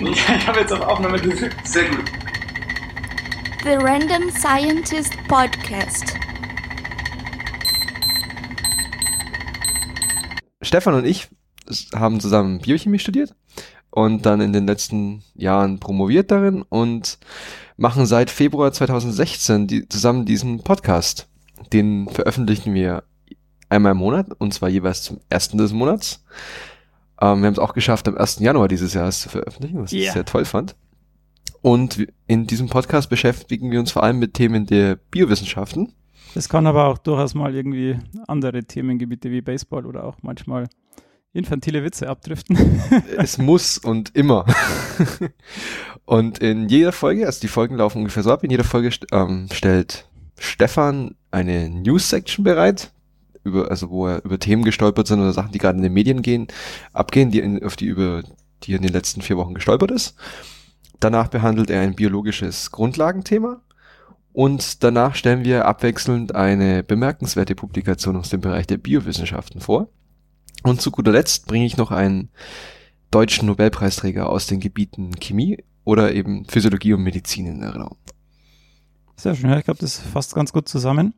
Ich habe jetzt auf Aufnahme gedrückt. Sehr gut. The Random Scientist Podcast. Stefan und ich haben zusammen Biochemie studiert und dann in den letzten Jahren promoviert darin und machen seit Februar 2016 die, zusammen diesen Podcast. Den veröffentlichen wir einmal im Monat und zwar jeweils zum ersten des Monats. Ähm, wir haben es auch geschafft, am 1. Januar dieses Jahres zu veröffentlichen, was yeah. ich sehr toll fand. Und in diesem Podcast beschäftigen wir uns vor allem mit Themen der Biowissenschaften. Es kann aber auch durchaus mal irgendwie andere Themengebiete wie Baseball oder auch manchmal infantile Witze abdriften. es muss und immer. und in jeder Folge, also die Folgen laufen ungefähr so ab, in jeder Folge ähm, stellt Stefan eine News-Section bereit, über, also wo er über Themen gestolpert sind oder Sachen, die gerade in den Medien gehen, abgehen, die in, auf die über die in den letzten vier Wochen gestolpert ist. Danach behandelt er ein biologisches Grundlagenthema und danach stellen wir abwechselnd eine bemerkenswerte Publikation aus dem Bereich der Biowissenschaften vor. Und zu guter Letzt bringe ich noch einen deutschen Nobelpreisträger aus den Gebieten Chemie oder eben Physiologie und Medizin in Erinnerung. Sehr schön, ich glaube, das fasst ganz gut zusammen.